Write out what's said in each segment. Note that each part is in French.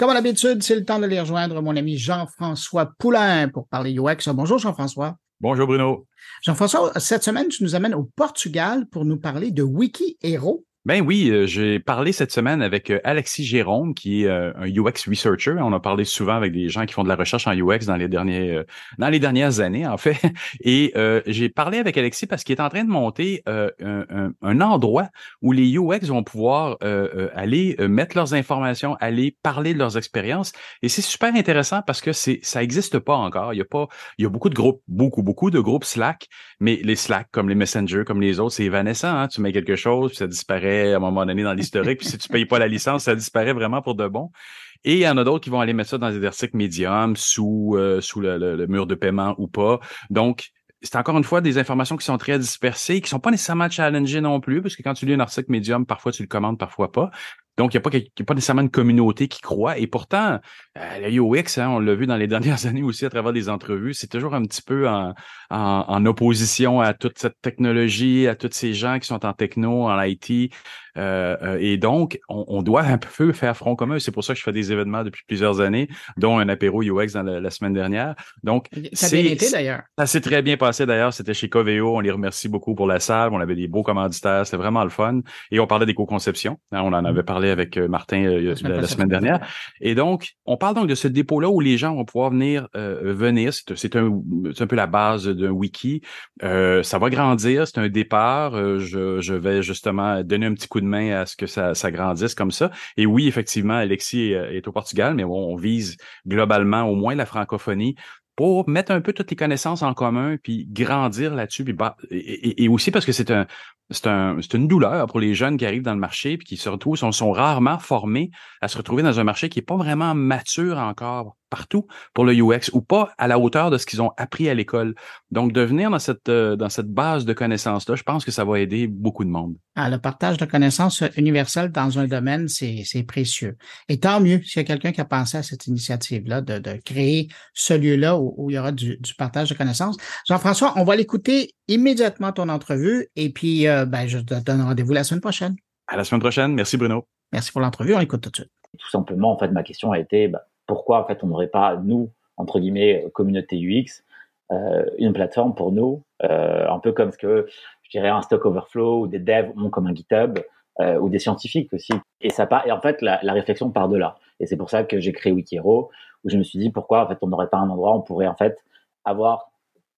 Comme à l'habitude, c'est le temps de les rejoindre, mon ami Jean-François Poulain pour parler UX. Bonjour Jean-François. Bonjour Bruno. Jean-François, cette semaine, tu nous amènes au Portugal pour nous parler de Wiki Hero. Ben oui, euh, j'ai parlé cette semaine avec euh, Alexis Jérôme, qui est euh, un UX researcher. On a parlé souvent avec des gens qui font de la recherche en UX dans les derniers dans les dernières années, en fait. Et j'ai parlé avec Alexis parce qu'il est en train de monter un, un, endroit où les UX vont pouvoir aller mettre leurs informations, aller parler de leurs expériences. Et c'est super intéressant parce que c'est ça existe pas encore. Il y a pas, il y a beaucoup de groupes, beaucoup beaucoup de groupes Slack, mais les Slack comme les Messenger, comme les autres, c'est évanescent. Hein? Tu mets quelque chose, puis ça disparaît à un moment donné dans l'historique. puis si tu payes pas la licence, ça disparaît vraiment pour de bon. Et il y en a d'autres qui vont aller mettre ça dans des articles médiums, sous, euh, le, mur de paiement ou pas. Donc, c'est encore une fois des informations qui sont très dispersées, qui sont pas nécessairement challengées non plus, parce que quand tu lis un article médium, parfois tu le commandes, parfois pas. Donc, il n'y a, pas, a pas nécessairement une communauté qui croit. Et pourtant, euh, la UX, hein, on l'a vu dans les dernières années aussi à travers des entrevues, c'est toujours un petit peu en, en, opposition à toute cette technologie, à tous ces gens qui sont en techno, en IT. Euh, euh, et donc, on, doit un peu faire front commun. C'est pour ça que je fais des événements depuis plusieurs années, dont un apéro UX dans la, semaine dernière. Donc, ça a bien été d'ailleurs. Ça s'est très bien passé d'ailleurs. C'était chez Coveo. On les remercie beaucoup pour la salle. On avait des beaux commanditaires. C'était vraiment le fun. Et on parlait des co-conceptions. Hein, on en avait parlé avec euh, Martin la, semaine, dernière. Et donc, on parle donc de ce dépôt-là où les gens vont pouvoir venir venir. C'est un, un peu la base d'un wiki. ça va grandir. C'est un départ. je, je vais justement donner un petit coup à ce que ça, grandisse comme ça. Et oui, effectivement, Alexis est, au Portugal, mais on vise globalement au moins la francophonie pour mettre un peu toutes les connaissances en commun, puis grandir là-dessus, puis et, aussi parce que c'est un, c'est un, une douleur pour les jeunes qui arrivent dans le marché puis qui se retrouvent, sont, sont rarement formés à se retrouver dans un marché qui est pas vraiment mature encore partout pour le UX ou pas à la hauteur de ce qu'ils ont appris à l'école. Donc, de venir dans cette, euh, dans cette base de connaissances-là, je pense que ça va aider beaucoup de monde. Ah, le partage de connaissances universelles dans un domaine, c'est précieux. Et tant mieux s'il y a quelqu'un qui a pensé à cette initiative-là de, de créer ce lieu-là où, où, il y aura du, du partage de connaissances. Jean-François, on va l'écouter immédiatement ton entrevue et puis euh, ben, je te donne rendez-vous la semaine prochaine. À la semaine prochaine. Merci Bruno. Merci pour l'entrevue. On l'écoute tout de suite. Tout simplement, en fait, ma question a été bah, pourquoi en fait on n'aurait pas nous entre guillemets communauté UX euh, une plateforme pour nous, euh, un peu comme ce que je dirais un Stock Overflow ou des devs ont comme un GitHub ou des scientifiques aussi. Et ça et en fait la, réflexion part de là. Et c'est pour ça que j'ai créé Wikiro où je me suis dit pourquoi en fait on n'aurait pas un endroit où on pourrait en fait avoir,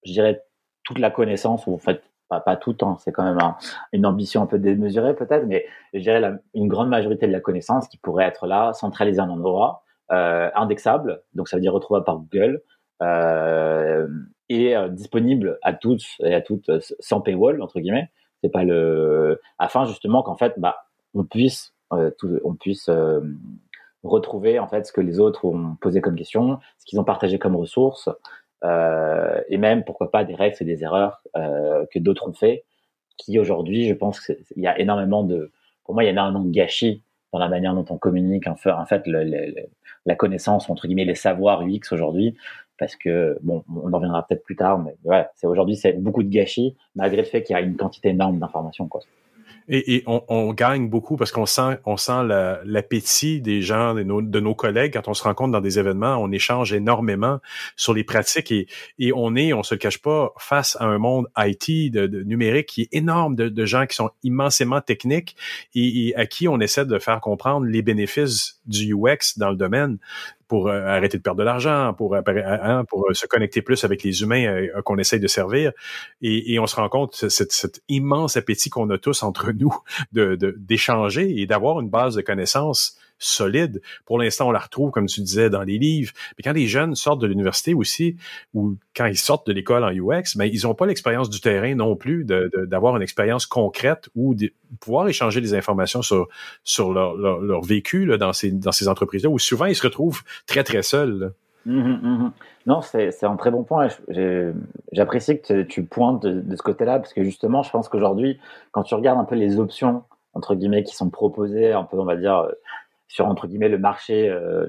je dirais toute la connaissance, ou en fait, pas, tout, temps, c'est quand même une ambition un peu démesurée peut-être, mais je dirais une grande majorité de la connaissance qui pourrait être là, centralisée en un endroit, euh, indexable, donc ça veut dire retrouvable par Google, euh, et euh, disponible à tous et à toutes sans paywall entre guillemets. C'est pas le afin justement qu'en fait, bah, on puisse, on puisse retrouver en fait ce que les autres ont posé comme question, ce qu'ils ont partagé comme ressources, euh, et même pourquoi pas des règles et des erreurs euh, que d'autres ont fait, qui aujourd'hui, je pense qu'il y a énormément de, pour moi, il y a énormément de gâchis dans la manière dont on communique en fait, la connaissance entre guillemets les savoirs UX aujourd'hui parce que bon on en reviendra peut-être plus tard mais ouais c'est aujourd'hui c'est beaucoup de gâchis malgré le fait qu'il y a une quantité énorme d'informations quoi. Et, on, gagne beaucoup parce qu'on sent, on sent l'appétit des gens, de nos, collègues quand on se rencontre dans des événements. On échange énormément sur les pratiques et, et on est, on se le cache pas, face à un monde IT de, numérique qui est énorme de, gens qui sont immensément techniques et, à qui on essaie de faire comprendre les bénéfices du UX dans le domaine pour euh, arrêter de perdre de l'argent, pour, euh, hein, euh, se connecter plus avec les humains qu'on essaye de servir. Et, on se rend compte cet, cet immense appétit qu'on a tous entre nous de d'échanger et d'avoir une base de connaissances solide. Pour l'instant, on la retrouve, comme tu disais, dans les livres. Mais quand les jeunes sortent de l'université aussi, ou quand ils sortent de l'école en UX, ben, ils n'ont pas l'expérience du terrain non plus, d'avoir une expérience concrète ou de pouvoir échanger des informations sur, sur leur, leur, vécu dans ces, dans ces entreprises-là, où souvent ils se retrouvent très, très seuls. Mmh mmh non, c'est un très bon point. J'apprécie que tu pointes de, de ce côté-là, parce que justement, je pense qu'aujourd'hui, quand tu regardes un peu les options, entre guillemets, qui sont proposées, un peu, on va dire, sur entre guillemets le marché, euh,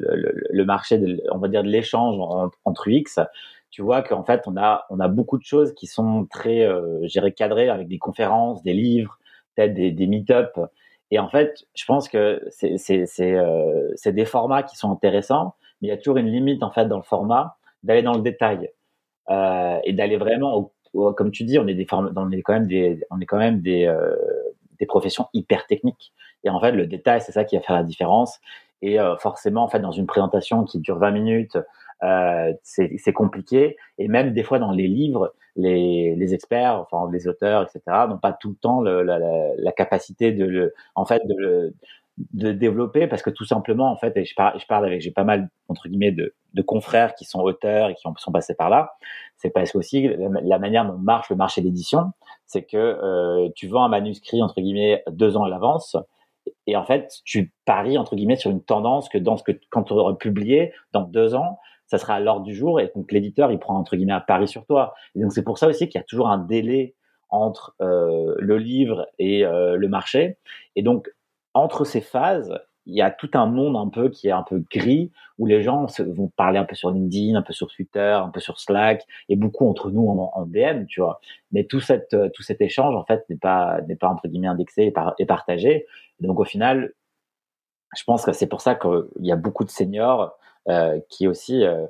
le, marché, de, on va dire de l'échange entre UX, tu vois qu'en fait on a on a beaucoup de choses qui sont très, euh, cadrées avec des conférences, des livres, peut-être des, des meet-up. Et en fait, je pense que c'est c'est euh, des formats qui sont intéressants, mais il y a toujours une limite en fait dans le format d'aller dans le détail euh, et d'aller vraiment, comme tu dis, on est des on est quand même des, on est quand même des euh, professions hyper techniques. Et en fait, le détail, c'est ça qui va faire la différence. Et euh, forcément, en fait, dans une présentation qui dure 20 minutes, euh, c'est compliqué. Et même des fois dans les livres, les, les experts, enfin les auteurs, etc., n'ont pas tout le temps la, capacité de le, en fait, de de développer parce que tout simplement en fait et je parle je parle avec j'ai pas mal entre guillemets de, de confrères qui sont auteurs et qui sont passés par là c'est parce que aussi la, manière dont marche le marché d'édition c'est que euh, tu vends un manuscrit entre guillemets deux ans à l'avance et en fait tu paries entre guillemets sur une tendance que dans ce que quand tu auras publié dans deux ans ça sera à l'ordre du jour et donc l'éditeur il prend entre guillemets un pari sur toi. Et donc c'est pour ça aussi qu'il y a toujours un délai entre euh, le livre et euh, le marché. Et donc entre ces phases, il y a tout un monde un peu qui est un peu gris où les gens se, vont parler un peu sur LinkedIn, un peu sur Twitter, un peu sur Slack et beaucoup entre nous en, DM, tu vois. Mais tout cette tout cet échange en fait n'est pas n'est pas entre guillemets indexé et partagé. donc au final, je pense que c'est pour ça qu'il y a beaucoup de seniors euh, qui aussi euh,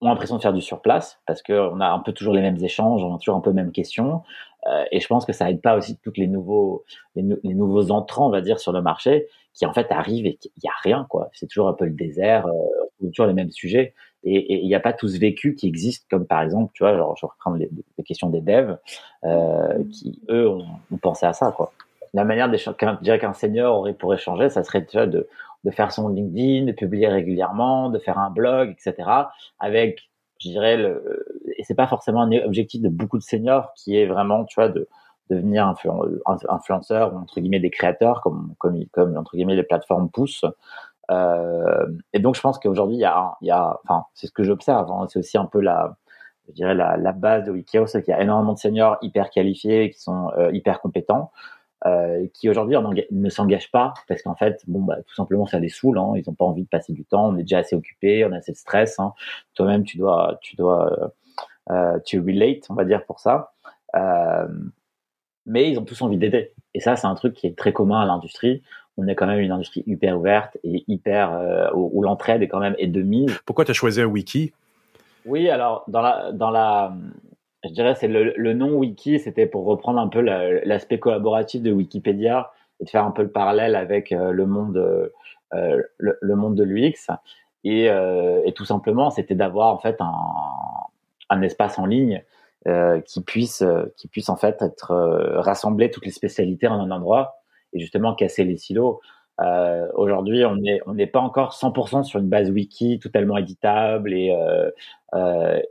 ont l'impression de faire du surplace parce qu'on a un peu toujours les mêmes échanges, on a toujours un peu les mêmes questions. Euh, et je pense que ça aide pas aussi tous les nouveaux, les, nouveaux entrants, on va dire, sur le marché, qui en fait arrivent et il y a rien, quoi. C'est toujours un peu le désert, euh, toujours les mêmes sujets. Et il n'y a pas tout ce vécu qui existe, comme par exemple, tu vois, genre, je reprends les, les questions des devs, euh, qui eux ont, pensé à ça, quoi. La manière dirais qu'un senior aurait pour échanger, ça serait déjà de de faire son LinkedIn, de publier régulièrement, de faire un blog, etc. Avec, je dirais, le, et c'est pas forcément un objectif de beaucoup de seniors qui est vraiment, tu vois, de devenir influenceur ou entre guillemets des créateurs comme comme comme entre guillemets les plateformes poussent. Euh, et donc je pense qu'aujourd'hui il y a il y a enfin c'est ce que j'observe hein, c'est aussi un peu la je dirais la, la base de Wikio c'est qu'il y a énormément de seniors hyper qualifiés qui sont euh, hyper compétents euh, qui aujourd'hui ne s'engagent pas parce qu'en fait, bon, bah, tout simplement, ça les saoule. Hein, ils n'ont pas envie de passer du temps. On est déjà assez occupé, on a assez de stress. Hein. Toi-même, tu dois, tu dois, tu relate, on va dire pour ça. Euh, mais ils ont tous envie d'aider. Et ça, c'est un truc qui est très commun à l'industrie. On est quand même une industrie hyper ouverte et hyper euh, où, où l'entraide est quand même est de mise. Pourquoi tu as choisi un wiki? Oui, alors dans la dans la je dirais c'est le, le, nom wiki, c'était pour reprendre un peu l'aspect collaboratif de Wikipédia et de faire un peu le parallèle avec euh, le monde euh, le, le, monde de l'UX et, euh, et, tout simplement c'était d'avoir en fait un, un, espace en ligne euh, qui puisse qui puisse en fait être rassembler toutes les spécialités en un endroit et justement casser les silos. Aujourd'hui, on n'est on n'est pas encore 100% sur une base wiki totalement éditable et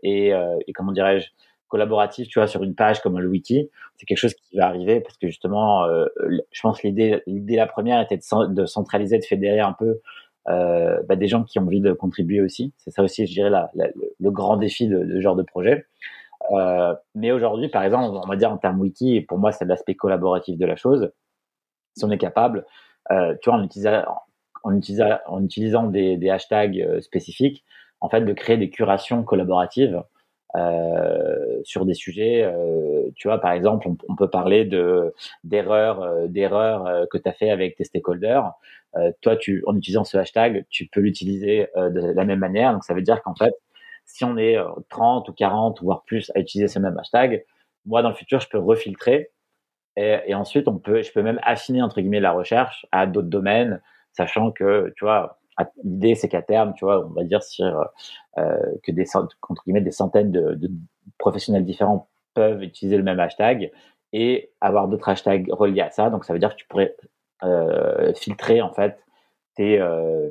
et, et comment dirais-je collaboratif, tu vois, sur une page comme le wiki, c'est quelque chose qui va arriver parce que justement, euh, je pense l'idée, l'idée la première était de, centraliser, de fédérer un peu euh, bah, des gens qui ont envie de contribuer aussi. C'est ça aussi, je dirais, la, le grand défi de, de, genre de projet. Euh, mais aujourd'hui, par exemple, on va dire en termes wiki, et pour moi, c'est l'aspect collaboratif de la chose. Si on est capable, euh, tu vois, en utilisant, en utilisant, en utilisant des, des hashtags euh, spécifiques, en fait, de créer des curations collaboratives euh, sur des sujets. Euh, tu vois, par exemple, on, peut parler de d'erreurs, euh, d'erreurs euh, que tu as fait avec tes stakeholders. toi, tu, en utilisant ce hashtag, tu peux l'utiliser de la même manière. Donc, ça veut dire qu'en fait, si on est 30 ou 40 voire plus à utiliser ce même hashtag, moi, dans le futur, je peux refiltrer et, et, ensuite, on peut, je peux même affiner entre guillemets la recherche à d'autres domaines, sachant que, tu vois, l'idée c'est qu'à terme, tu vois, on va dire euh, que des contre guillemets des centaines de, professionnels différents peuvent utiliser le même hashtag et avoir d'autres hashtags reliés à ça. Donc ça veut dire que tu pourrais euh, filtrer en fait euh,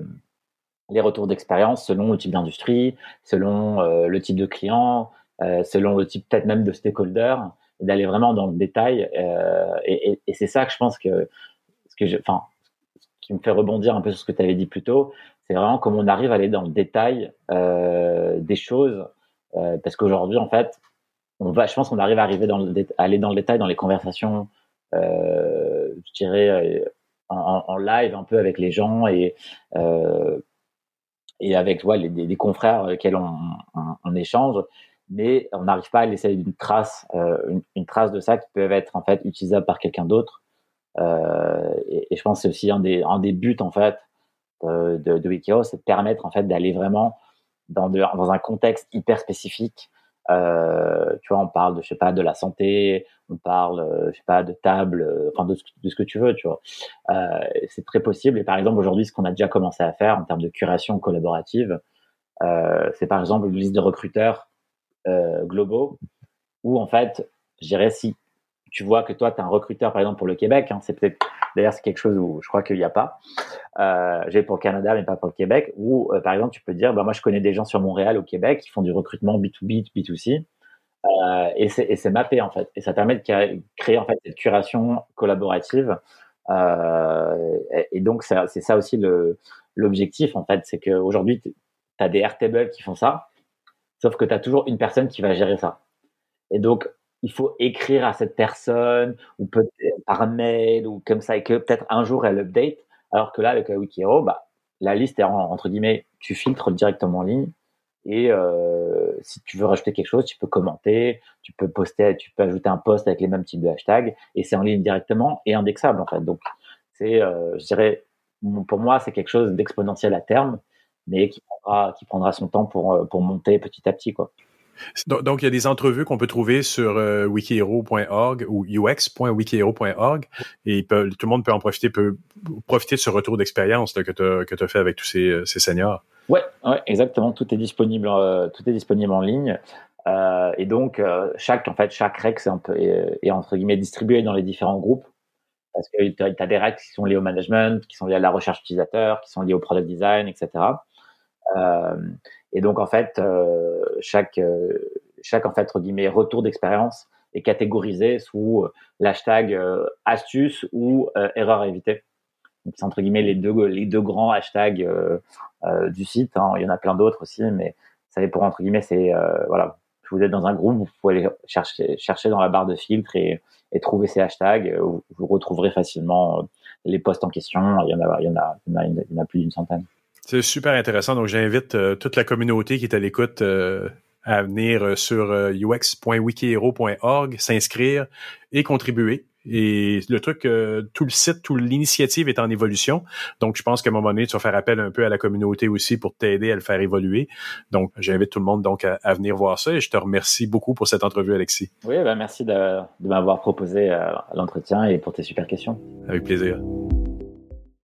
les retours d'expérience selon le type d'industrie, selon le type de client, selon le type peut-être même de stakeholder, d'aller vraiment dans le détail. Et, c'est ça que je pense que ce que enfin, me fait rebondir un peu sur ce que tu avais dit plus tôt, c'est vraiment comment on arrive à aller dans le détail euh, des choses, euh, parce qu'aujourd'hui, en fait, on va, je pense qu'on arrive à arriver dans aller dans le détail dans les conversations, euh, je dirais en, live un peu avec les gens et et avec les, confrères auxquels on, on, échange, mais on n'arrive pas à laisser une trace, une, trace de ça qui peut être en fait utilisable par quelqu'un d'autre et, et, je pense que c'est aussi un des, un des buts en fait de, de, de Wikio, c'est de permettre en fait d'aller vraiment dans, de, dans un contexte hyper spécifique. Euh, tu vois, on parle de, je sais pas, de la santé, on parle, euh, je sais pas, de table, euh, enfin de, de, ce que tu veux, tu vois. Euh, c'est très possible. Et par exemple, aujourd'hui, ce qu'on a déjà commencé à faire en termes de curation collaborative, euh, c'est par exemple une liste de recruteurs euh, globaux où en fait, je dirais si tu vois que toi, tu es un recruteur, par exemple, pour le Québec, hein, c'est peut-être, d'ailleurs, c'est quelque chose où je crois qu'il n'y a pas. Euh, j'ai pour le Canada, mais pas pour le Québec, où, euh, par exemple, tu peux dire, bah, moi, je connais des gens sur Montréal, au Québec, qui font du recrutement B2B, B2C, euh, et c'est mappé, en fait. Et ça permet de créer, en fait, cette curation collaborative. Euh, et, et, donc, c'est ça aussi l'objectif, en fait, c'est qu'aujourd'hui, tu as des Airtable qui font ça, sauf que tu as toujours une personne qui va gérer ça. Et donc, il faut écrire à cette personne ou peut-être par mail ou comme ça et que peut-être un jour elle update. Alors que là, avec la Wikihero, bah, la liste est entre guillemets, tu filtres directement en ligne et euh, si tu veux rajouter quelque chose, tu peux commenter, tu peux poster, tu peux ajouter un post avec les mêmes types de hashtags et c'est en ligne directement et indexable en fait. Donc c'est, euh, je dirais, pour moi, c'est quelque chose d'exponentiel à terme, mais qui prendra, qui prendra son temps pour euh, pour monter petit à petit quoi. Donc, il y a des entrevues qu'on peut trouver sur euh, wikihero.org ou ux.wikihero.org et tout le monde peut en profiter, peut profiter de ce retour d'expérience que tu as, fait avec tous ces, euh, ces seniors. Ouais, ouais, exactement. Tout est disponible, euh, tout est disponible en ligne. Euh, et donc, chaque, en fait, chaque règle est, entre guillemets distribué dans les différents groupes. Parce que tu as, des règles qui sont liées au management, qui sont liées à la recherche utilisateur, qui sont liées au product design, etc. et donc en fait, euh, chaque euh, chaque en fait entre guillemets retour d'expérience est catégorisé sous l'hashtag astuce ou erreur à éviter. C'est entre guillemets les deux les deux grands hashtags du site. Hein. Il y en a plein d'autres aussi, mais ça pour entre guillemets c'est voilà vous êtes dans un groupe, vous pouvez aller chercher, chercher dans la barre de filtre et, et trouver ces hashtags. Vous, vous retrouverez facilement les posts en question. Il y en a, il y en a, il y en a plus d'une centaine. C'est super intéressant. Donc, j'invite euh, toute la communauté qui est à l'écoute euh, à venir euh, sur ux.wikihero.org, s'inscrire et contribuer. Et le truc, tout le site, toute l'initiative est en évolution. Donc, je pense qu'à un moment donné, tu vas faire appel un peu à la communauté aussi pour t'aider à le faire évoluer. Donc, j'invite tout le monde donc à, venir voir ça et je te remercie beaucoup pour cette entrevue, Alexis. Oui, ben merci de, de m'avoir proposé l'entretien et pour tes super questions. Avec plaisir.